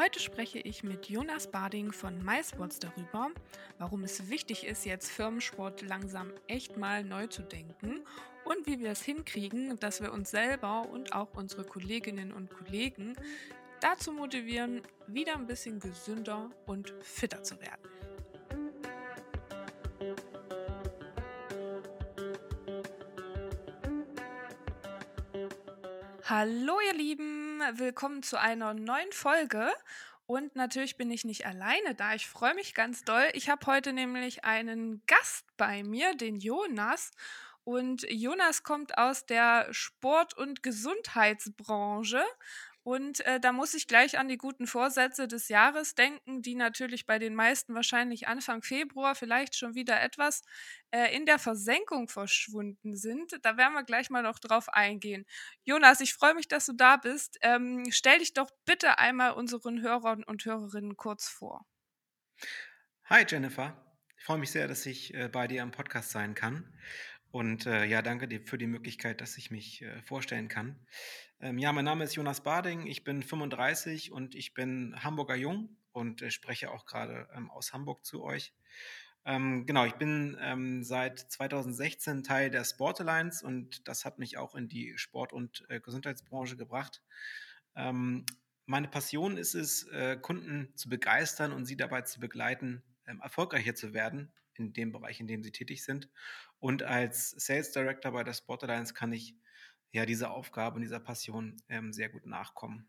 Heute spreche ich mit Jonas Bading von MySports darüber, warum es wichtig ist, jetzt Firmensport langsam echt mal neu zu denken und wie wir es hinkriegen, dass wir uns selber und auch unsere Kolleginnen und Kollegen dazu motivieren, wieder ein bisschen gesünder und fitter zu werden. Hallo ihr Lieben, willkommen zu einer neuen Folge. Und natürlich bin ich nicht alleine da. Ich freue mich ganz doll. Ich habe heute nämlich einen Gast bei mir, den Jonas. Und Jonas kommt aus der Sport- und Gesundheitsbranche und äh, da muss ich gleich an die guten Vorsätze des Jahres denken, die natürlich bei den meisten wahrscheinlich Anfang Februar vielleicht schon wieder etwas äh, in der Versenkung verschwunden sind. Da werden wir gleich mal noch drauf eingehen. Jonas, ich freue mich, dass du da bist. Ähm, stell dich doch bitte einmal unseren Hörern und Hörerinnen kurz vor. Hi Jennifer, ich freue mich sehr, dass ich äh, bei dir am Podcast sein kann. Und äh, ja, danke dir für die Möglichkeit, dass ich mich äh, vorstellen kann. Ähm, ja, mein Name ist Jonas Bading, ich bin 35 und ich bin Hamburger Jung und äh, spreche auch gerade ähm, aus Hamburg zu euch. Ähm, genau, ich bin ähm, seit 2016 Teil der Sport Alliance und das hat mich auch in die Sport- und äh, Gesundheitsbranche gebracht. Ähm, meine Passion ist es, äh, Kunden zu begeistern und sie dabei zu begleiten, ähm, erfolgreicher zu werden in dem Bereich, in dem sie tätig sind. Und als Sales Director bei der Sport Alliance kann ich ja dieser Aufgabe und dieser Passion ähm, sehr gut nachkommen.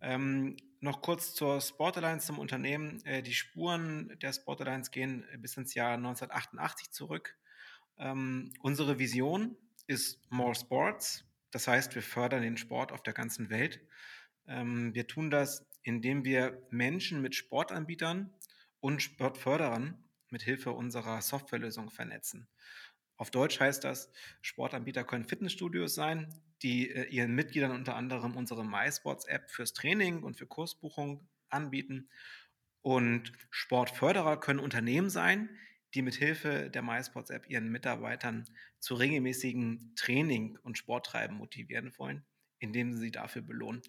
Ähm, noch kurz zur Sport Alliance zum Unternehmen. Äh, die Spuren der Sport Alliance gehen bis ins Jahr 1988 zurück. Ähm, unsere Vision ist More Sports. Das heißt, wir fördern den Sport auf der ganzen Welt. Ähm, wir tun das, indem wir Menschen mit Sportanbietern und Sportförderern mit Hilfe unserer Softwarelösung vernetzen. Auf Deutsch heißt das, Sportanbieter können Fitnessstudios sein, die äh, ihren Mitgliedern unter anderem unsere MySports-App fürs Training und für Kursbuchung anbieten. Und Sportförderer können Unternehmen sein, die mit Hilfe der MySports-App ihren Mitarbeitern zu regelmäßigen Training und Sporttreiben motivieren wollen, indem sie sie dafür belohnen.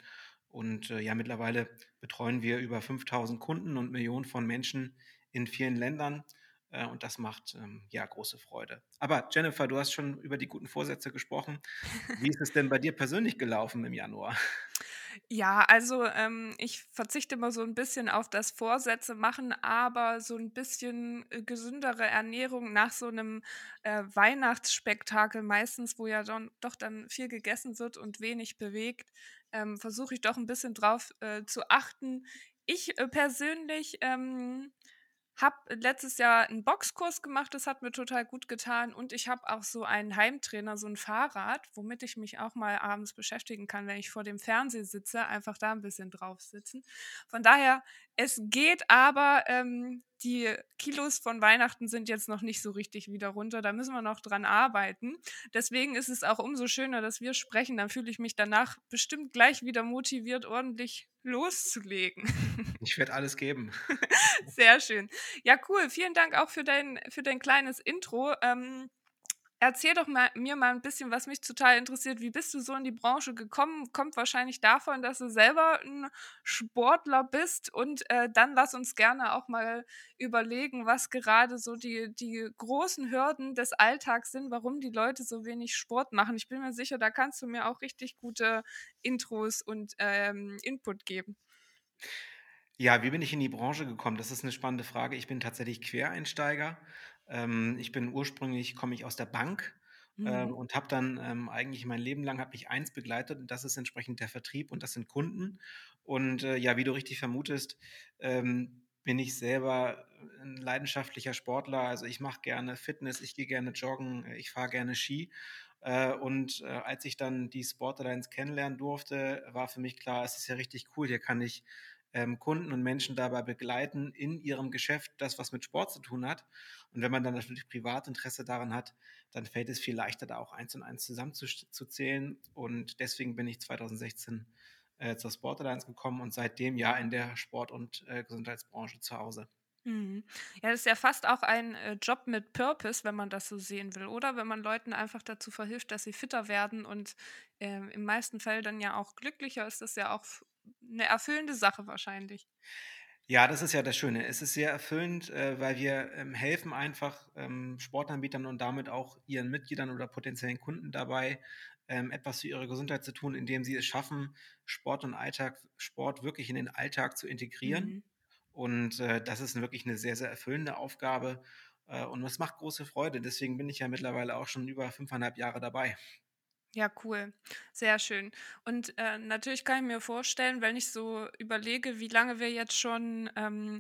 Und äh, ja, mittlerweile betreuen wir über 5000 Kunden und Millionen von Menschen in vielen Ländern äh, und das macht ähm, ja große Freude. Aber Jennifer, du hast schon über die guten Vorsätze gesprochen. Wie ist es denn bei dir persönlich gelaufen im Januar? Ja, also ähm, ich verzichte immer so ein bisschen auf das Vorsätze machen, aber so ein bisschen äh, gesündere Ernährung nach so einem äh, Weihnachtsspektakel meistens, wo ja dann, doch dann viel gegessen wird und wenig bewegt, ähm, versuche ich doch ein bisschen drauf äh, zu achten. Ich äh, persönlich ähm, habe letztes Jahr einen Boxkurs gemacht, das hat mir total gut getan und ich habe auch so einen Heimtrainer, so ein Fahrrad, womit ich mich auch mal abends beschäftigen kann, wenn ich vor dem Fernseher sitze, einfach da ein bisschen drauf sitzen. Von daher, es geht, aber ähm, die Kilos von Weihnachten sind jetzt noch nicht so richtig wieder runter. Da müssen wir noch dran arbeiten. Deswegen ist es auch umso schöner, dass wir sprechen. Dann fühle ich mich danach bestimmt gleich wieder motiviert, ordentlich loszulegen. Ich werde alles geben. Sehr schön. Ja, cool. Vielen Dank auch für dein, für dein kleines Intro. Ähm, Erzähl doch mal, mir mal ein bisschen, was mich total interessiert. Wie bist du so in die Branche gekommen? Kommt wahrscheinlich davon, dass du selber ein Sportler bist. Und äh, dann lass uns gerne auch mal überlegen, was gerade so die, die großen Hürden des Alltags sind, warum die Leute so wenig Sport machen. Ich bin mir sicher, da kannst du mir auch richtig gute Intros und ähm, Input geben. Ja, wie bin ich in die Branche gekommen? Das ist eine spannende Frage. Ich bin tatsächlich Quereinsteiger. Ähm, ich bin ursprünglich, komme ich aus der Bank ähm, Mhm. und habe dann ähm, eigentlich mein Leben lang hat mich eins begleitet und das ist entsprechend der Vertrieb und das sind Kunden. Und äh, ja, wie du richtig vermutest, ähm, bin ich selber ein leidenschaftlicher Sportler. Also ich mache gerne Fitness, ich gehe gerne joggen, ich fahre gerne Ski. Äh, und äh, als ich dann die Sport Alliance kennenlernen durfte, war für mich klar, es ist ja richtig cool. Hier kann ich ähm, Kunden und Menschen dabei begleiten in ihrem Geschäft, das was mit Sport zu tun hat. Und wenn man dann natürlich Privatinteresse daran hat, dann fällt es viel leichter, da auch eins und eins zusammenzuzählen. Und deswegen bin ich 2016 äh, zur Sport Alliance gekommen und seitdem ja in der Sport- und äh, Gesundheitsbranche zu Hause. Mhm. Ja, das ist ja fast auch ein äh, Job mit Purpose, wenn man das so sehen will, oder? Wenn man Leuten einfach dazu verhilft, dass sie fitter werden und äh, im meisten Fall dann ja auch glücklicher ist das ja auch 'ne erfüllende Sache wahrscheinlich. Ja, das ist ja das Schöne. Es ist sehr erfüllend, äh, weil wir, ähm, helfen einfach, ähm, Sportanbietern und damit auch ihren Mitgliedern oder potenziellen Kunden dabei, ähm, etwas für ihre Gesundheit zu tun, indem sie es schaffen, Sport und Alltag Sport wirklich in den Alltag zu integrieren. Mhm. Und, äh, das ist wirklich 'ne sehr, sehr erfüllende Aufgabe, äh, und es macht große Freude. Deswegen bin ich ja mittlerweile auch schon über 5 1/2 Jahre dabei. Ja, cool. Sehr schön. Und, äh, natürlich kann ich mir vorstellen, wenn ich so überlege, wie lange wir jetzt schon, ähm,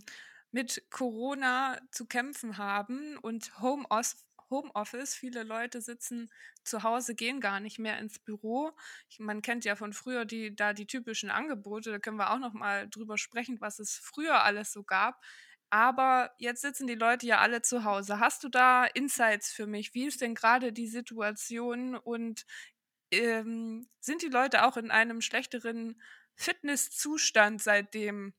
mit Corona zu kämpfen haben und Homeos Homeoffice. Viele Leute sitzen zu Hause, gehen gar nicht mehr ins Büro. Ich man kennt ja von früher die da die typischen Angebote, da können wir auch noch mal drüber sprechen, was es früher alles so gab. Aber jetzt sitzen die Leute ja alle zu Hause. Hast du da Insights für mich? Wie ist denn grade die Situation und, ähm, sind die Leute auch in einem schlechteren Fitnesszustand seitdem?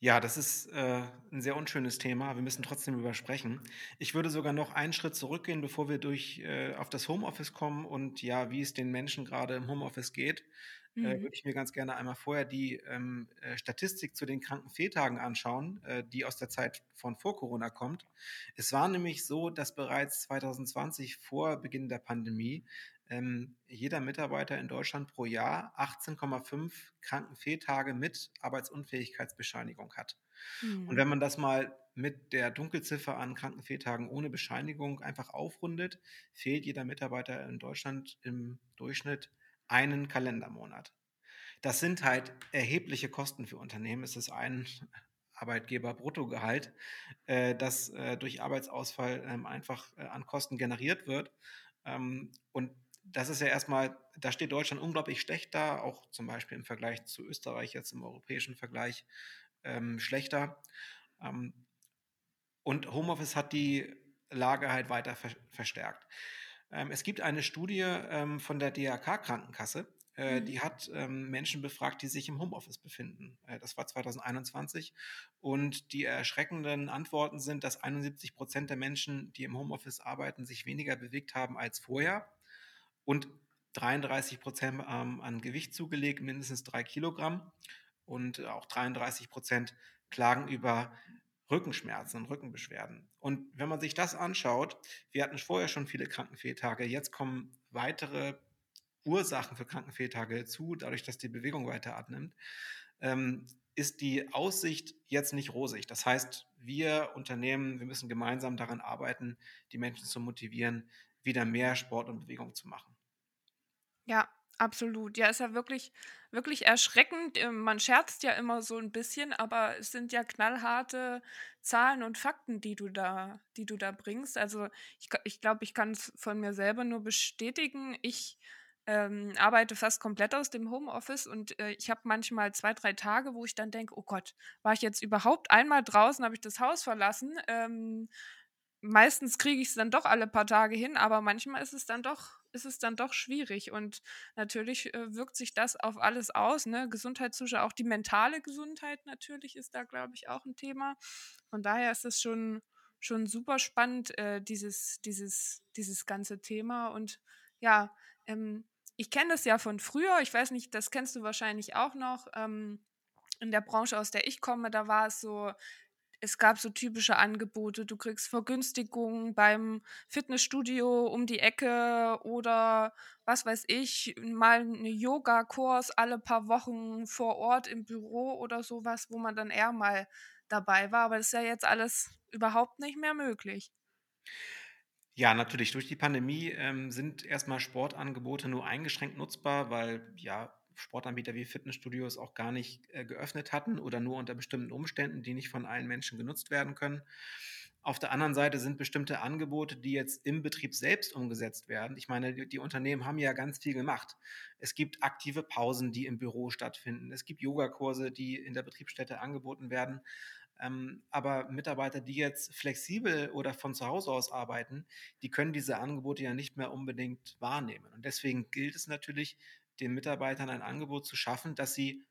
Ja, das ist, äh, 'n sehr unschönes Thema. Wir müssen trotzdem drüber sprechen. Ich würde sogar noch einen Schritt zurückgehen, bevor wir durch äh, auf das Homeoffice kommen und ja, wie es den Menschen grade im Homeoffice geht. Äh, Mhm. würde ich mir ganz gerne einmal vorher die, ähm, äh, Statistik zu den Krankenfehltagen anschauen, äh, die aus der Zeit von vor Corona kommt. Es war nämlich so, dass bereits 2020 vor Beginn der Pandemie, ähm, jeder Mitarbeiter in Deutschland pro Jahr 18,5 Krankenfehltage mit Arbeitsunfähigkeitsbescheinigung hat. Und Mhm. wenn man das mal mit der Dunkelziffer an Krankenfehltagen ohne Bescheinigung einfach aufrundet, fehlt jeder Mitarbeiter in Deutschland im Durchschnitt 1 Kalendermonat. Das sind halt erhebliche Kosten für Unternehmen. Es ist ein Arbeitgeber-Bruttogehalt, äh, das, äh, durch Arbeitsausfall, ähm, einfach, äh, an Kosten generiert wird. Ähm, und das ist ja erst mal da steht Deutschland unglaublich schlecht da, auch zum Beispiel im Vergleich zu Österreich jetzt im europäischen Vergleich, ähm, schlechter. Und Homeoffice hat die Lage halt weiter ver verstärkt. Ähm, es gibt eine Studie, ähm, von der DRK-Krankenkasse, äh, Mhm. die hat, ähm, Menschen befragt, die sich im Homeoffice befinden. Äh, das war 2021 und die erschreckenden Antworten sind, dass 71 % der Menschen, die im Homeoffice arbeiten, sich weniger bewegt haben als vorher und 33 % haben an Gewicht zugelegt, mindestens 3 Kilogramm und auch 33 % klagen über Rückenschmerzen und Rückenbeschwerden. Und wenn man sich das anschaut wir hatten vorher schon viele Krankenfehltage, jetzt kommen weitere Ursachen für Krankenfehltage hinzu, dadurch, dass die Bewegung weiter abnimmt, ähm, ist die Aussicht jetzt nicht rosig. Das heißt, wir Unternehmen, wir müssen gemeinsam daran arbeiten, die Menschen zu motivieren, wieder mehr Sport und Bewegung zu machen. Ja, absolut. Ja, ist ja wirklich wirklich erschreckend. Ähm, man scherzt ja immer so 'n bisschen, aber es sind ja knallharte Zahlen und Fakten, die du da die du da bringst. Also, ich ich glaube, ich kann's von mir selber nur bestätigen. Ich, ähm, arbeite fast komplett aus dem Homeoffice und, äh, ich habe manchmal 2, 3 Tage, wo ich dann denke: „Oh Gott, war ich jetzt überhaupt einmal draußen? Habe ich das Haus verlassen?“ Ähm, meistens kriege ich's dann doch alle paar Tage hin, aber manchmal ist es dann doch ist es dann doch schwierig und natürlich, äh, wirkt sich das auf alles aus, ne? Gesundheitszuschau auch die mentale Gesundheit natürlich ist da, glaube ich, auch 'n Thema. Von daher ist das schon schon super spannend, äh, dieses dieses dieses ganze Thema und ja, ähm, ich kenne das ja von früher. Ich weiß nicht, das kennst du wahrscheinlich auch noch. Ähm, in der Branche, aus der ich komme, da war es so es gab so typische Angebote. Du kriegst Vergünstigungen beim Fitnessstudio um die Ecke oder was weiß ich, mal 'ne Yogakurs alle paar Wochen vor Ort im Büro oder so was, wo man dann eher mal dabei war. Aber das ist ja jetzt alles überhaupt nicht mehr möglich. Ja, natürlich. Durch die Pandemie, ähm, sind erst mal Sportangebote nur eingeschränkt nutzbar, weil, ja, Sportanbieter wie Fitnessstudios auch gar nicht, äh, geöffnet hatten oder nur unter bestimmten Umständen, die nicht von allen Menschen genutzt werden können. Auf der anderen Seite sind bestimmte Angebote, die jetzt im Betrieb selbst umgesetzt werden ich meine, die Unternehmen haben ja ganz viel gemacht. Es gibt aktive Pausen, die im Büro stattfinden. Es gibt Yogakurse, die in der Betriebsstätte angeboten werden. Ähm, aber Mitarbeiter, die jetzt flexibel oder von zu Hause aus arbeiten, die können diese Angebote ja nicht mehr unbedingt wahrnehmen. Und deswegen gilt es natürlich, den Mitarbeitern ein Angebot zu schaffen, das sie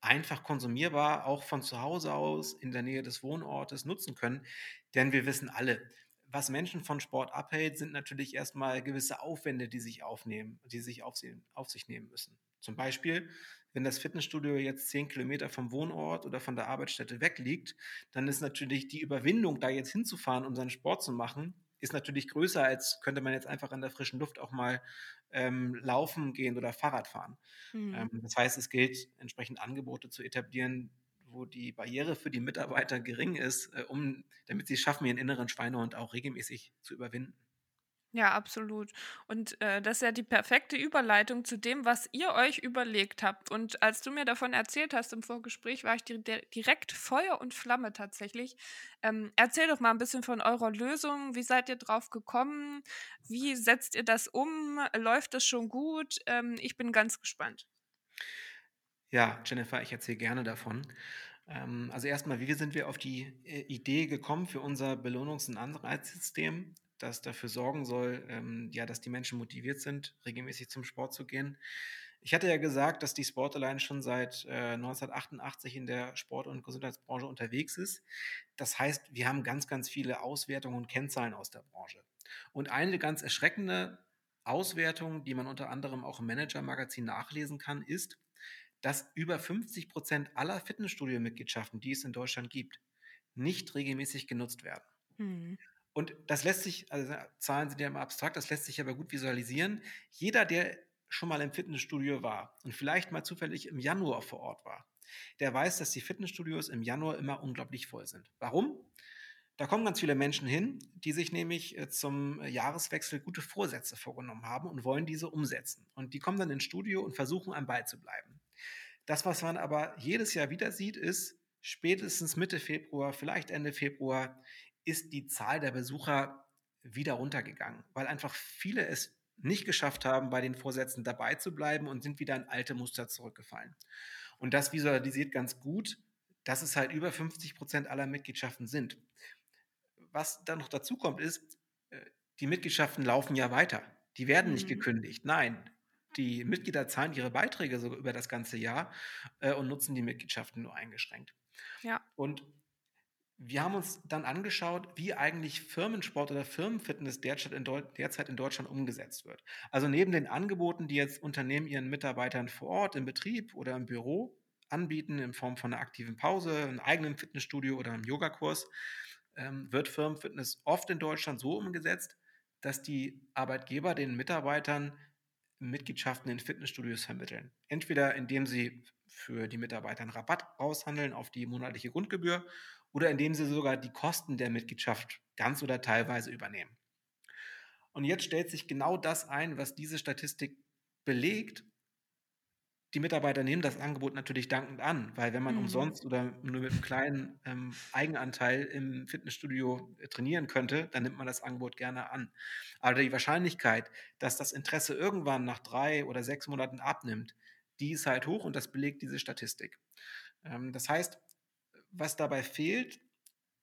einfach konsumierbar auch von zu Hause aus in der Nähe des Wohnortes nutzen können. Denn wir wissen alle, was Menschen von Sport abhält, sind natürlich erstmal gewisse Aufwände, die sich aufnehmen, die sich auf, sie, auf sich nehmen müssen. Zum Beispiel, wenn das Fitnessstudio jetzt zehn Kilometer vom Wohnort oder von der Arbeitsstätte weg liegt, dann ist natürlich die Überwindung, da jetzt hinzufahren, um seinen Sport zu machen, ist natürlich größer, als könnte man jetzt einfach in der frischen Luft auch mal ähm, laufen gehen oder Fahrrad fahren. Mhm. Ähm, das heißt, es gilt, entsprechend Angebote zu etablieren, wo die Barriere für die Mitarbeiter gering ist, äh, um, damit sie es schaffen, ihren inneren Schweinehund auch regelmäßig zu überwinden. Ja, absolut. Und, äh, das ist ja die perfekte Überleitung zu dem, was ihr euch überlegt habt. Und als du mir davon erzählt hast im Vorgespräch, war ich di direkt Feuer und Flamme tatsächlich. Ähm, erzähl doch mal ein bisschen von eurer Lösung. Wie seid ihr drauf gekommen? Wie setzt ihr das um? Läuft das schon gut? Ähm, ich bin ganz gespannt. Ja, Jennifer, ich erzähle gerne davon. Ähm, also erstmal, wie sind wir auf die äh, Idee gekommen für unser Belohnungs- und Anreizsystem? Das dafür sorgen soll, ähm, ja, dass die Menschen motiviert sind, regelmäßig zum Sport zu gehen. Ich hatte ja gesagt, dass die Sport Alliance schon seit äh, 1988 in der Sport- und Gesundheitsbranche unterwegs ist. Das heißt, wir haben ganz, ganz viele Auswertungen und Kennzahlen aus der Branche. Und eine ganz erschreckende Auswertung, die man unter anderem auch im Manager-Magazin nachlesen kann, ist, dass über 50 Prozent aller Fitnessstudio-Mitgliedschaften, die es in Deutschland gibt, nicht regelmäßig genutzt werden. Mhm. Und das lässt sich, also Zahlen sind ja immer abstrakt, das lässt sich aber gut visualisieren. Jeder, der schon mal im Fitnessstudio war und vielleicht mal zufällig im Januar vor Ort war, der weiß, dass die Fitnessstudios im Januar immer unglaublich voll sind. Warum? Da kommen ganz viele Menschen hin, die sich nämlich äh, zum Jahreswechsel gute Vorsätze vorgenommen haben und wollen diese umsetzen. Und die kommen dann ins Studio und versuchen, am Ball zu bleiben. Das, was man aber jedes Jahr wieder sieht, ist, spätestens Mitte Februar, vielleicht Ende Februar, ist die Zahl der Besucher wieder runtergegangen, weil einfach viele es nicht geschafft haben, bei den Vorsätzen dabei zu bleiben und sind wieder in alte Muster zurückgefallen. Und das visualisiert ganz gut, dass es halt über 50 Prozent aller Mitgliedschaften sind. Was dann noch dazu kommt, ist, äh, die Mitgliedschaften laufen ja weiter. Die werden mhm. nicht gekündigt. Nein, die Mitglieder zahlen ihre Beiträge sogar über das ganze Jahr äh, und nutzen die Mitgliedschaften nur eingeschränkt. Ja. Und wir haben uns dann angeschaut, wie eigentlich Firmensport oder Firmenfitness derzeit in, derzeit in, Deutschland umgesetzt wird. Also neben den Angeboten, die jetzt Unternehmen ihren Mitarbeitern vor Ort im Betrieb oder im Büro anbieten, in Form von einer aktiven Pause, einem eigenen Fitnessstudio oder einem Yogakurs, ähm, wird Firmenfitness oft in Deutschland so umgesetzt, dass die Arbeitgeber den Mitarbeitern Mitgliedschaften in Fitnessstudios vermitteln. Entweder indem sie für die Mitarbeiter einen Rabatt aushandeln auf die monatliche Grundgebühr oder indem sie sogar die Kosten der Mitgliedschaft ganz oder teilweise übernehmen. Und jetzt stellt sich genau das ein, was diese Statistik belegt. Die Mitarbeiter nehmen das Angebot natürlich dankend an, weil wenn man mhm. umsonst oder nur mit einem kleinen ähm, Eigenanteil im Fitnessstudio äh, trainieren könnte, dann nimmt man das Angebot gerne an. Aber die Wahrscheinlichkeit, dass das Interesse irgendwann nach drei oder sechs Monaten abnimmt, die ist halt hoch und das belegt diese Statistik. Ähm, das heißt, was dabei fehlt,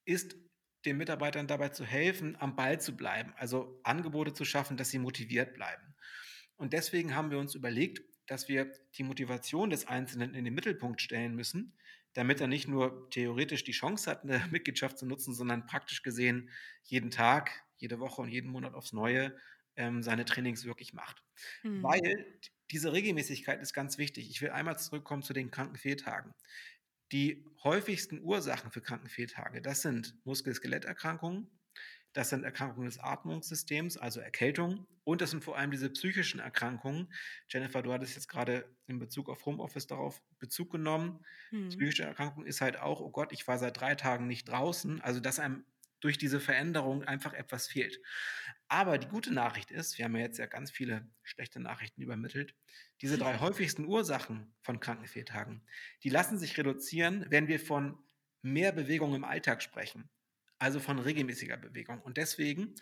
ist den Mitarbeitern dabei zu helfen, am Ball zu bleiben, also Angebote zu schaffen, dass sie motiviert bleiben. Und deswegen haben wir uns überlegt, dass wir die Motivation des Einzelnen in den Mittelpunkt stellen müssen, damit er nicht nur theoretisch die Chance hat, eine Mitgliedschaft zu nutzen, sondern praktisch gesehen jeden Tag, jede Woche und jeden Monat aufs Neue ähm, seine Trainings wirklich macht. Mhm. Weil diese Regelmäßigkeit ist ganz wichtig. Ich will einmal zurückkommen zu den Krankenfehltagen. Die häufigsten Ursachen für Krankenfehltage, das sind Muskel-Skeletterkrankungen, das sind Erkrankungen des Atmungssystems, also Erkältung. Und das sind vor allem diese psychischen Erkrankungen. Jennifer, du hattest jetzt gerade in Bezug auf Homeoffice darauf Bezug genommen. Hm. Psychische Erkrankung ist halt auch, oh Gott, ich war seit drei Tagen nicht draußen. Also, dass einem durch diese Veränderung einfach etwas fehlt. Aber die gute Nachricht ist, wir haben ja jetzt ja ganz viele schlechte Nachrichten übermittelt, diese drei häufigsten Ursachen von Krankenfehltagen, die lassen sich reduzieren, wenn wir von mehr Bewegung im Alltag sprechen, also von regelmäßiger Bewegung. Und deswegen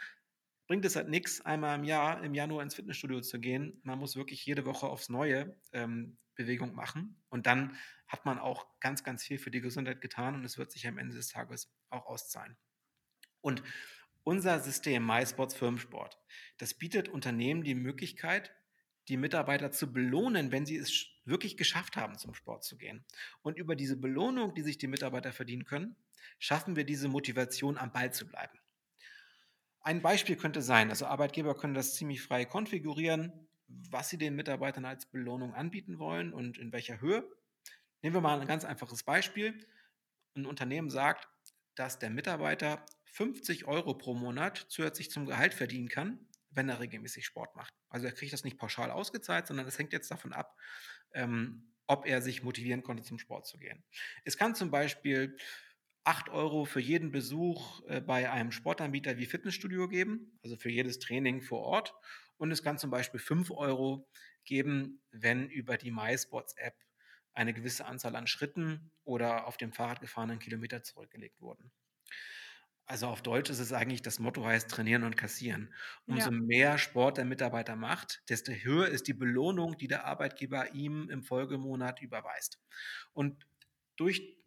bringt es halt nichts, einmal im Jahr, im Januar ins Fitnessstudio zu gehen. Man muss wirklich jede Woche aufs Neue ähm, Bewegung machen. Und dann hat man auch ganz, ganz viel für die Gesundheit getan und es wird sich am Ende des Tages auch auszahlen. Und unser System MySports Firmensport, das bietet Unternehmen die Möglichkeit, die Mitarbeiter zu belohnen, wenn sie es wirklich geschafft haben, zum Sport zu gehen. Und über diese Belohnung, die sich die Mitarbeiter verdienen können, schaffen wir diese Motivation, am Ball zu bleiben. ein Beispiel könnte sein, also Arbeitgeber können das ziemlich frei konfigurieren, was sie den Mitarbeitern als Belohnung anbieten wollen und in welcher Höhe. Nehmen wir mal ein ganz einfaches Beispiel. Ein Unternehmen sagt, dass der Mitarbeiter 50 Euro pro Monat zusätzlich zum Gehalt verdienen kann, wenn er regelmäßig Sport macht. Also er kriegt das nicht pauschal ausgezahlt, sondern es hängt jetzt davon ab, ähm, ob er sich motivieren konnte, zum Sport zu gehen. Es kann zum Beispiel 8 Euro für jeden Besuch äh, bei einem Sportanbieter wie Fitnessstudio geben, also für jedes Training vor Ort. Und es kann zum Beispiel 5 Euro geben, wenn über die MySports-App eine gewisse Anzahl an Schritten oder auf dem Fahrrad gefahrenen Kilometer zurückgelegt wurden. Also auf Deutsch ist es eigentlich, das Motto heißt trainieren und kassieren. Umso Ja. mehr Sport der Mitarbeiter macht, desto höher ist die Belohnung, die der Arbeitgeber ihm im Folgemonat überweist. Und durch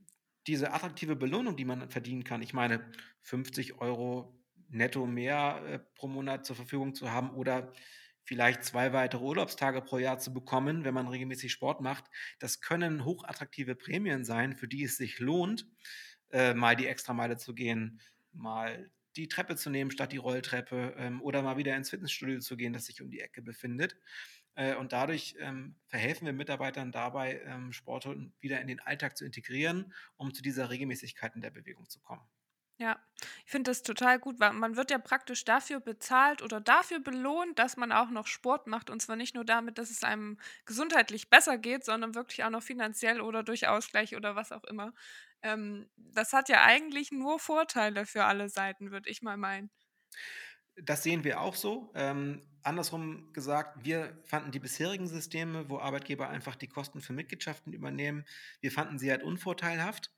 diese attraktive Belohnung, die man verdienen kann, ich meine, 50 Euro netto mehr äh, pro Monat zur Verfügung zu haben oder vielleicht zwei weitere Urlaubstage pro Jahr zu bekommen, wenn man regelmäßig Sport macht, das können hochattraktive Prämien sein, für die es sich lohnt, äh, mal die Extrameile zu gehen, mal die Treppe zu nehmen statt die Rolltreppe ähm, oder mal wieder ins Fitnessstudio zu gehen, das sich um die Ecke befindet. Äh, und dadurch ähm, verhelfen wir Mitarbeitern dabei, ähm, Sport wieder in den Alltag zu integrieren, um zu dieser Regelmäßigkeit in der Bewegung zu kommen. Ja, ich finde das total gut, weil man wird ja praktisch dafür bezahlt oder dafür belohnt, dass man auch noch Sport macht und zwar nicht nur damit, dass es einem gesundheitlich besser geht, sondern wirklich auch noch finanziell oder durch Ausgleich oder was auch immer. Ähm, das hat ja eigentlich nur Vorteile für alle Seiten, würde ich mal meinen. Das sehen wir auch so. Ähm, andersrum gesagt, wir fanden die bisherigen Systeme, wo Arbeitgeber einfach die Kosten für Mitgliedschaften übernehmen, wir fanden sie halt unvorteilhaft,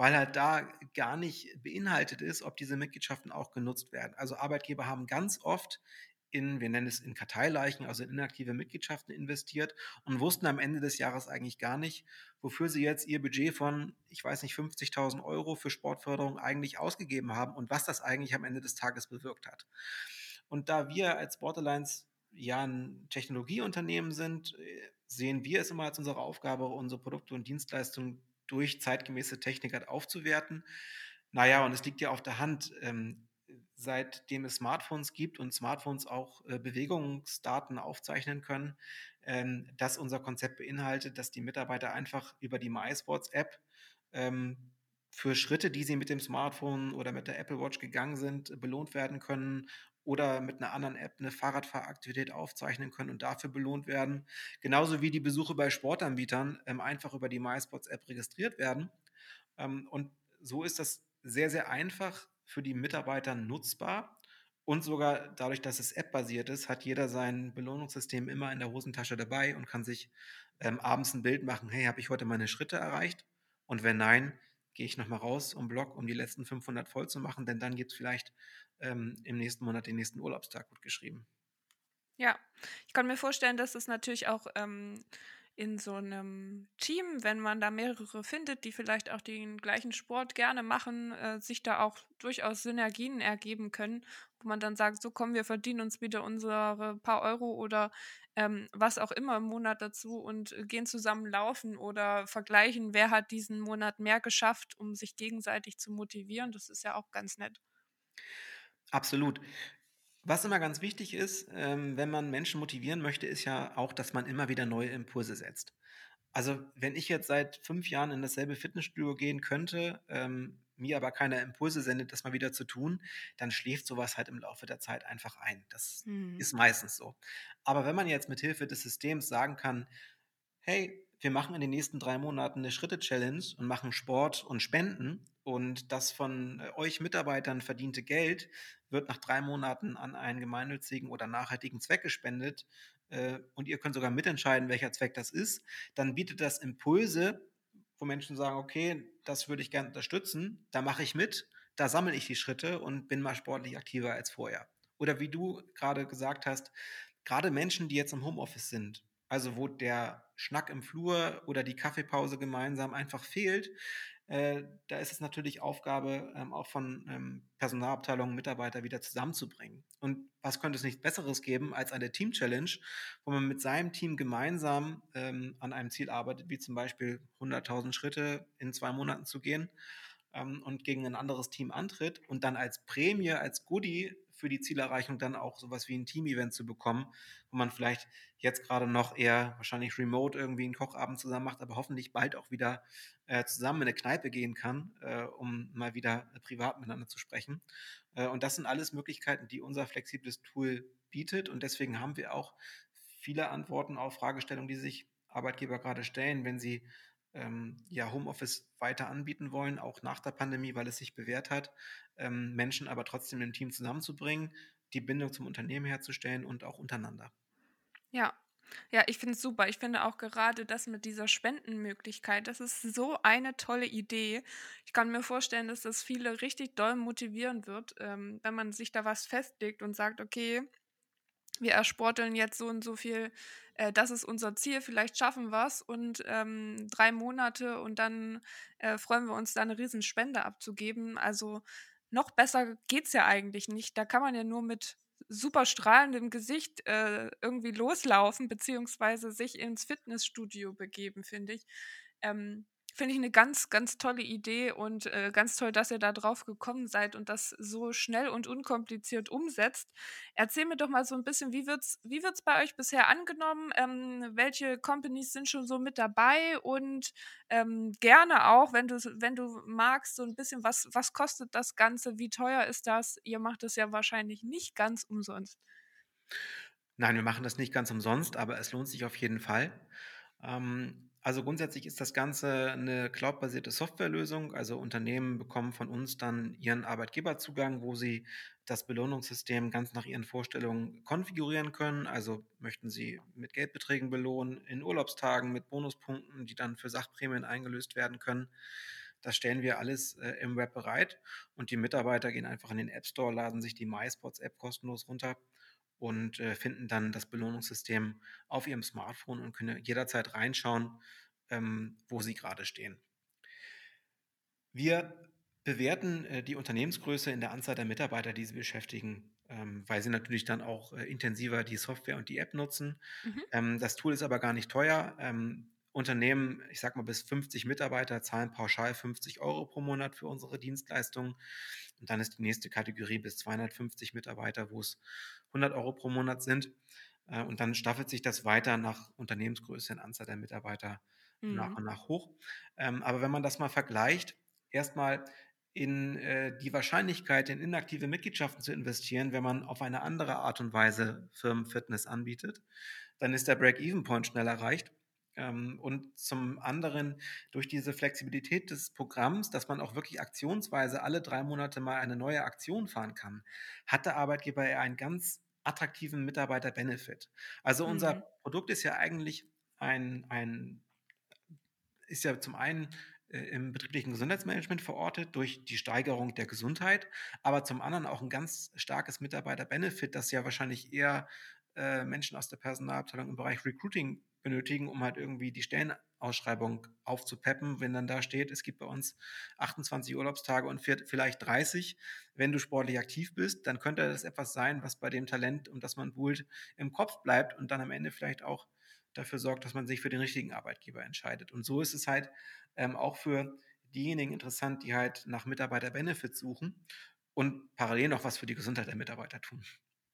weil halt da gar nicht beinhaltet ist, ob diese Mitgliedschaften auch genutzt werden. Also Arbeitgeber haben ganz oft in, wir nennen es in Karteileichen, also in inaktive Mitgliedschaften investiert und wussten am Ende des Jahres eigentlich gar nicht, wofür sie jetzt ihr Budget von, ich weiß nicht, 50.000 Euro für Sportförderung eigentlich ausgegeben haben und was das eigentlich am Ende des Tages bewirkt hat. Und da wir als Borderlines ja ein Technologieunternehmen sind, äh, sehen wir es immer als unsere Aufgabe, unsere Produkte und Dienstleistungen durch zeitgemäße Technik halt aufzuwerten. Naja, und es liegt ja auf der Hand, ähm, seitdem es Smartphones gibt und Smartphones auch äh, Bewegungsdaten aufzeichnen können, ähm, dass unser Konzept beinhaltet, dass die Mitarbeiter einfach über die MySports-App ähm, für Schritte, die sie mit dem Smartphone oder mit der Apple Watch gegangen sind, belohnt werden können oder mit einer anderen App eine Fahrradfahraktivität aufzeichnen können und dafür belohnt werden. Genauso wie die Besuche bei Sportanbietern ähm, einfach über die MySports-App registriert werden. Ähm, und so ist das sehr, sehr einfach für die Mitarbeiter nutzbar. Und sogar dadurch, dass es App-basiert ist, hat jeder sein Belohnungssystem immer in der Hosentasche dabei und kann sich ähm, abends ein Bild machen, hey, habe ich heute meine Schritte erreicht? Und wenn nein, gehe ich nochmal raus um Block, um die letzten 500 voll zu machen, denn dann gibt es vielleicht ähm, im nächsten Monat den nächsten Urlaubstag gut geschrieben. Ja, ich kann mir vorstellen, dass es natürlich auch ähm, in so einem Team, wenn man da mehrere findet, die vielleicht auch den gleichen Sport gerne machen, äh, sich da auch durchaus Synergien ergeben können, wo man dann sagt, so komm, wir verdienen uns wieder unsere paar Euro oder ähm, was auch immer im Monat dazu und gehen zusammen laufen oder vergleichen, wer hat diesen Monat mehr geschafft, um sich gegenseitig zu motivieren. Das ist ja auch ganz nett. Absolut. Was immer ganz wichtig ist, ähm, wenn man Menschen motivieren möchte, ist ja auch, dass man immer wieder neue Impulse setzt. Also, wenn ich jetzt seit fünf Jahren in dasselbe Fitnessstudio gehen könnte, ähm, mir aber keine Impulse sendet, das mal wieder zu tun, dann schläft sowas halt im Laufe der Zeit einfach ein. Das Mhm. ist meistens so. Aber wenn man jetzt mit Hilfe des Systems sagen kann, hey, wir machen in den nächsten drei Monaten eine Schritte-Challenge und machen Sport und Spenden. Und das von äh, euch Mitarbeitern verdiente Geld wird nach drei Monaten an einen gemeinnützigen oder nachhaltigen Zweck gespendet. Äh, und ihr könnt sogar mitentscheiden, welcher Zweck das ist, dann bietet das Impulse, wo Menschen sagen, okay, das würde ich gerne unterstützen, da mache ich mit, da sammle ich die Schritte und bin mal sportlich aktiver als vorher. Oder wie du gerade gesagt hast, gerade Menschen, die jetzt im Homeoffice sind, also wo der Schnack im Flur oder die Kaffeepause gemeinsam einfach fehlt, äh, da ist es natürlich Aufgabe ähm, auch von ähm, Personalabteilungen, Mitarbeiter wieder zusammenzubringen. Und was könnte es nicht Besseres geben als eine Team-Challenge, wo man mit seinem Team gemeinsam ähm, an einem Ziel arbeitet, wie zum Beispiel 100.000 Schritte in zwei Monaten zu gehen ähm, und gegen ein anderes Team antritt und dann als Prämie, als Goodie für die Zielerreichung dann auch sowas wie ein Team-Event zu bekommen, wo man vielleicht jetzt gerade noch eher wahrscheinlich remote irgendwie einen Kochabend zusammen macht, aber hoffentlich bald auch wieder äh, zusammen in eine Kneipe gehen kann, äh, um mal wieder privat miteinander zu sprechen. Äh, und das sind alles Möglichkeiten, die unser flexibles Tool bietet. Und deswegen haben wir auch viele Antworten auf Fragestellungen, die sich Arbeitgeber gerade stellen, wenn sie ähm, ja, Homeoffice weiter anbieten wollen, auch nach der Pandemie, weil es sich bewährt hat, ähm, Menschen aber trotzdem im Team zusammenzubringen, die Bindung zum Unternehmen herzustellen und auch untereinander. Ja, ja, ich finde es super. Ich finde auch gerade das mit dieser Spendenmöglichkeit, das ist so eine tolle Idee. Ich kann mir vorstellen, dass das viele richtig doll motivieren wird, ähm, wenn man sich da was festlegt und sagt, okay, wir ersporteln jetzt so und so viel, äh, das ist unser Ziel, vielleicht schaffen wir es und ähm, drei Monate und dann äh, freuen wir uns, da eine Riesenspende abzugeben. Also noch besser geht es ja eigentlich nicht. Da kann man ja nur mit super strahlendem Gesicht äh, irgendwie loslaufen, beziehungsweise sich ins Fitnessstudio begeben, finde ich. Ähm, Finde ich eine ganz, ganz tolle Idee und äh, ganz toll, dass ihr da drauf gekommen seid und das so schnell und unkompliziert umsetzt. Erzähl mir doch mal so ein bisschen, wie wird's, wie wird's bei euch bisher angenommen? Ähm, welche Companies sind schon so mit dabei? Und ähm, gerne auch, wenn du, wenn du magst, so ein bisschen, was, was kostet das Ganze? Wie teuer ist das? Ihr macht es ja wahrscheinlich nicht ganz umsonst. Nein, wir machen das nicht ganz umsonst, aber es lohnt sich auf jeden Fall. Ähm, also grundsätzlich ist das Ganze eine cloudbasierte Softwarelösung. Also Unternehmen bekommen von uns dann ihren Arbeitgeberzugang, wo sie das Belohnungssystem ganz nach ihren Vorstellungen konfigurieren können. Also möchten sie mit Geldbeträgen belohnen, in Urlaubstagen mit Bonuspunkten, die dann für Sachprämien eingelöst werden können. Das stellen wir alles äh, im Web bereit und die Mitarbeiter gehen einfach in den App Store, laden sich die MySpots-App kostenlos runter und äh, finden dann das Belohnungssystem auf ihrem Smartphone und können jederzeit reinschauen, ähm, wo sie gerade stehen. Wir bewerten äh, die Unternehmensgröße in der Anzahl der Mitarbeiter, die sie beschäftigen, ähm, weil sie natürlich dann auch äh, intensiver die Software und die App nutzen. Mhm. Ähm, das Tool ist aber gar nicht teuer. Ähm, Unternehmen, ich sag mal bis 50 Mitarbeiter, zahlen pauschal 50 Euro pro Monat für unsere Dienstleistungen. Und dann ist die nächste Kategorie bis 250 Mitarbeiter, wo es 100 Euro pro Monat sind. Äh, und dann staffelt sich das weiter nach Unternehmensgröße in Anzahl der Mitarbeiter mhm. nach und nach hoch. Ähm, aber wenn man das mal vergleicht, erstmal in äh, die Wahrscheinlichkeit, in inaktive Mitgliedschaften zu investieren, wenn man auf eine andere Art und Weise Firmenfitness anbietet, dann ist der Break-Even-Point schnell erreicht. Ähm, und zum anderen durch diese Flexibilität des Programms, dass man auch wirklich aktionsweise alle drei Monate mal eine neue Aktion fahren kann, hat der Arbeitgeber ja einen ganz attraktiven Mitarbeiter-Benefit. Also unser mhm. Produkt ist ja eigentlich ein, ein, ist ja zum einen äh, im betrieblichen Gesundheitsmanagement verortet durch die Steigerung der Gesundheit, aber zum anderen auch ein ganz starkes Mitarbeiter-Benefit, das ja wahrscheinlich eher äh, Menschen aus der Personalabteilung im Bereich Recruiting benötigen, um halt irgendwie die Stellenausschreibung aufzupeppen, wenn dann da steht, es gibt bei uns 28 Urlaubstage und vielleicht 30. Wenn du sportlich aktiv bist, dann könnte das etwas sein, was bei dem Talent, um das man buhlt, im Kopf bleibt und dann am Ende vielleicht auch dafür sorgt, dass man sich für den richtigen Arbeitgeber entscheidet. Und so ist es halt ähm, auch für diejenigen interessant, die halt nach Mitarbeiter-Benefits suchen und parallel noch was für die Gesundheit der Mitarbeiter tun.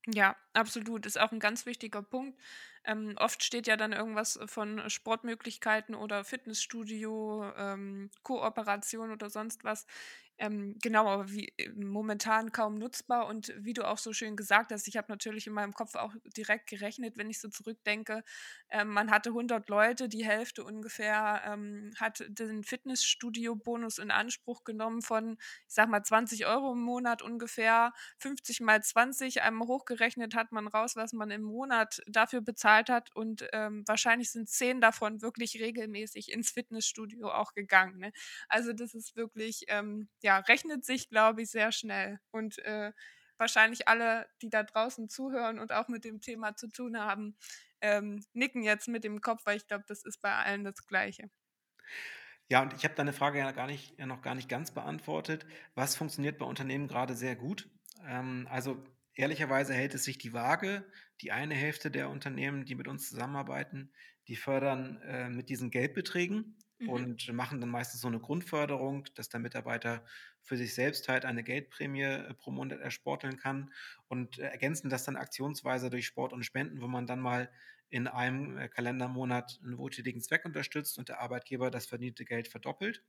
Ja, absolut. Ist auch ein ganz wichtiger Punkt. Ähm, oft steht ja dann irgendwas von Sportmöglichkeiten oder Fitnessstudio, ähm, Kooperation oder sonst was. Ähm, genau, aber wie äh, momentan kaum nutzbar. Und wie du auch so schön gesagt hast, ich habe natürlich in meinem Kopf auch direkt gerechnet, wenn ich so zurückdenke, ähm, man hatte 100 Leute, die Hälfte ungefähr ähm, hat den Fitnessstudio-Bonus in Anspruch genommen von, ich sag mal, 20 Euro im Monat ungefähr, 50 mal 20, einmal hochgerechnet hat man raus, was man im Monat dafür bezahlt hat und ähm, wahrscheinlich sind 10 davon wirklich regelmäßig ins Fitnessstudio auch gegangen. Ne? Also das ist wirklich, ähm, ja, rechnet sich, glaube ich, sehr schnell. Und äh, wahrscheinlich alle, die da draußen zuhören und auch mit dem Thema zu tun haben, ähm, nicken jetzt mit dem Kopf, weil ich glaube, das ist bei allen das Gleiche. Ja, und ich habe deine Frage ja, gar nicht, ja noch gar nicht ganz beantwortet. Was funktioniert bei Unternehmen gerade sehr gut? Ähm, also ehrlicherweise hält es sich die Waage. Die eine Hälfte der Unternehmen, die mit uns zusammenarbeiten, die fördern äh, mit diesen Geldbeträgen mhm. und machen dann meistens so eine Grundförderung, dass der Mitarbeiter für sich selbst halt eine Geldprämie äh, pro Monat ersporteln kann und äh, ergänzen das dann aktionsweise durch Sport und Spenden, wo man dann mal in einem äh, Kalendermonat einen wohltätigen Zweck unterstützt und der Arbeitgeber das verdiente Geld verdoppelt.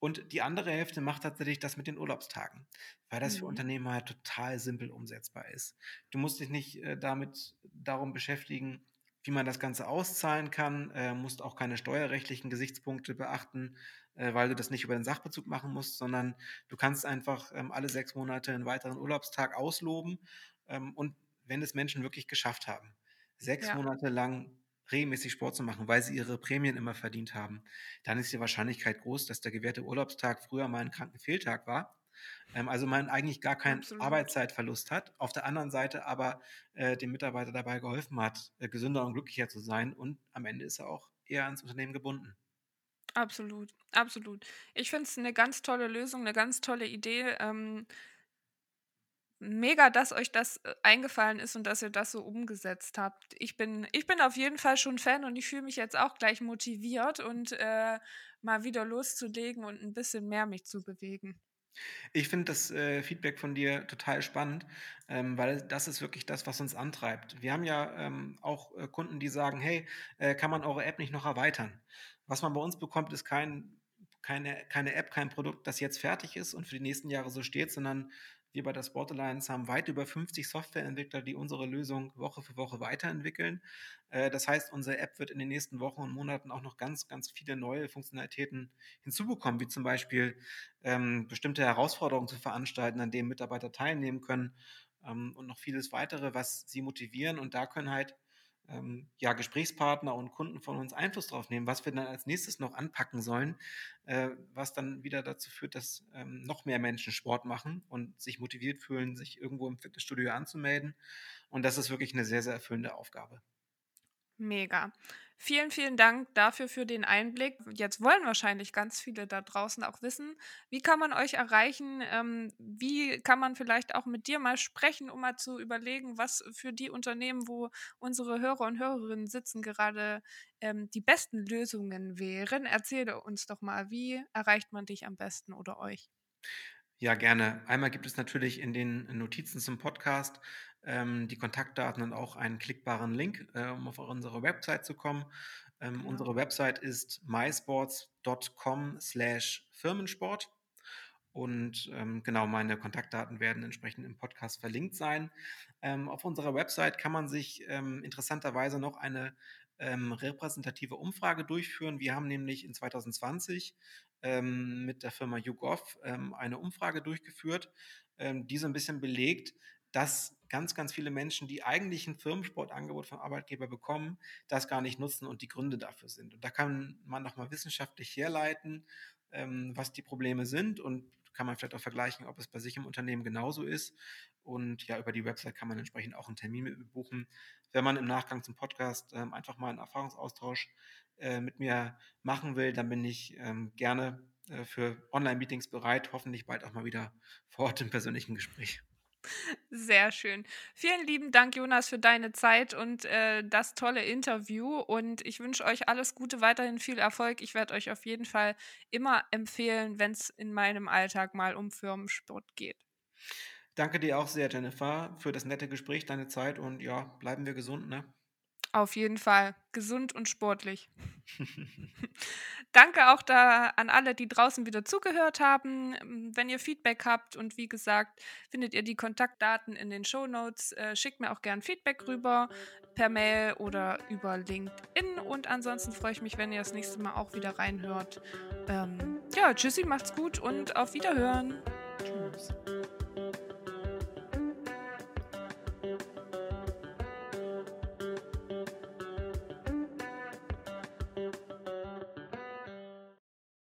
Und die andere Hälfte macht tatsächlich das mit den Urlaubstagen, weil das mhm. für Unternehmer halt total simpel umsetzbar ist. Du musst dich nicht äh, damit darum beschäftigen, wie man das Ganze auszahlen kann, äh, musst auch keine steuerrechtlichen Gesichtspunkte beachten, äh, weil du das nicht über den Sachbezug machen musst, sondern du kannst einfach ähm, alle sechs Monate einen weiteren Urlaubstag ausloben. Ähm, und wenn es Menschen wirklich geschafft haben, sechs ja. Monate lang regelmäßig Sport zu machen, weil sie ihre Prämien immer verdient haben, dann ist die Wahrscheinlichkeit groß, dass der gewährte Urlaubstag früher mal ein Krankenfehltag war. Ähm, also man eigentlich gar keinen Absolut. Arbeitszeitverlust hat, auf der anderen Seite aber äh, dem Mitarbeiter dabei geholfen hat, äh, gesünder und glücklicher zu sein und am Ende ist er auch eher ans Unternehmen gebunden. Absolut, absolut. Ich finde es eine ganz tolle Lösung, eine ganz tolle Idee. Ähm, mega, dass euch das äh, eingefallen ist und dass ihr das so umgesetzt habt. Ich bin, ich bin auf jeden Fall schon Fan und ich fühle mich jetzt auch gleich motiviert und äh, mal wieder loszulegen und ein bisschen mehr mich zu bewegen. Ich finde das äh, Feedback von dir total spannend, ähm, weil das ist wirklich das, was uns antreibt. Wir haben ja ähm, auch äh, Kunden, die sagen, hey, äh, kann man eure App nicht noch erweitern? Was man bei uns bekommt, ist kein, keine, keine App, kein Produkt, das jetzt fertig ist und für die nächsten Jahre so steht, sondern wir bei der Sport Alliance haben weit über 50 Softwareentwickler, die unsere Lösung Woche für Woche weiterentwickeln. Äh, das heißt, unsere App wird in den nächsten Wochen und Monaten auch noch ganz, ganz viele neue Funktionalitäten hinzubekommen, wie zum Beispiel ähm, bestimmte Herausforderungen zu veranstalten, an denen Mitarbeiter teilnehmen können ähm, und noch vieles weitere, was sie motivieren. Und da können halt ähm, ja, Gesprächspartner und Kunden von uns Einfluss drauf nehmen, was wir dann als nächstes noch anpacken sollen, äh, was dann wieder dazu führt, dass ähm, noch mehr Menschen Sport machen und sich motiviert fühlen, sich irgendwo im Fitnessstudio anzumelden. Und das ist wirklich eine sehr, sehr erfüllende Aufgabe. Mega. Vielen, vielen Dank dafür für den Einblick. Jetzt wollen wahrscheinlich ganz viele da draußen auch wissen, wie kann man euch erreichen? Ähm, wie kann man vielleicht auch mit dir mal sprechen, um mal zu überlegen, was für die Unternehmen, wo unsere Hörer und Hörerinnen sitzen, gerade ähm, die besten Lösungen wären? Erzähle uns doch mal, wie erreicht man dich am besten oder euch? Ja, gerne. Einmal gibt es natürlich in den Notizen zum Podcast ähm, die Kontaktdaten und auch einen klickbaren Link, äh, um auf unsere Website zu kommen. Ähm, genau. Unsere Website ist mysports.com slash Firmensport. Und ähm, genau, meine Kontaktdaten werden entsprechend im Podcast verlinkt sein. Ähm, auf unserer Website kann man sich ähm, interessanterweise noch eine ähm, repräsentative Umfrage durchführen. Wir haben nämlich in 2020 ähm, mit der Firma YouGov ähm, eine Umfrage durchgeführt, ähm, die so ein bisschen belegt, dass ganz, ganz viele Menschen, die eigentlich ein Firmensportangebot vom Arbeitgeber bekommen, das gar nicht nutzen und die Gründe dafür sind. Und da kann man nochmal wissenschaftlich herleiten, ähm, was die Probleme sind und kann man vielleicht auch vergleichen, ob es bei sich im Unternehmen genauso ist. Und ja, über die Website kann man entsprechend auch einen Termin buchen. Wenn man im Nachgang zum Podcast ähm, einfach mal einen Erfahrungsaustausch äh, mit mir machen will, dann bin ich ähm, gerne äh, für Online-Meetings bereit, hoffentlich bald auch mal wieder vor Ort im persönlichen Gespräch. Sehr schön. Vielen lieben Dank, Jonas, für deine Zeit und äh, das tolle Interview. Und ich wünsche euch alles Gute, weiterhin viel Erfolg. Ich werde euch auf jeden Fall immer empfehlen, wenn es in meinem Alltag mal um Firmensport geht. Danke dir auch sehr, Jennifer, für das nette Gespräch, deine Zeit und ja, bleiben wir gesund, ne? Auf jeden Fall. Gesund und sportlich. Danke auch da an alle, die draußen wieder zugehört haben. Wenn ihr Feedback habt und wie gesagt, findet ihr die Kontaktdaten in den Show Notes. Äh, schickt mir auch gern Feedback rüber per Mail oder über LinkedIn. Und ansonsten freue ich mich, wenn ihr das nächste Mal auch wieder reinhört. Ähm, ja, tschüssi, macht's gut und auf Wiederhören. Tschüss.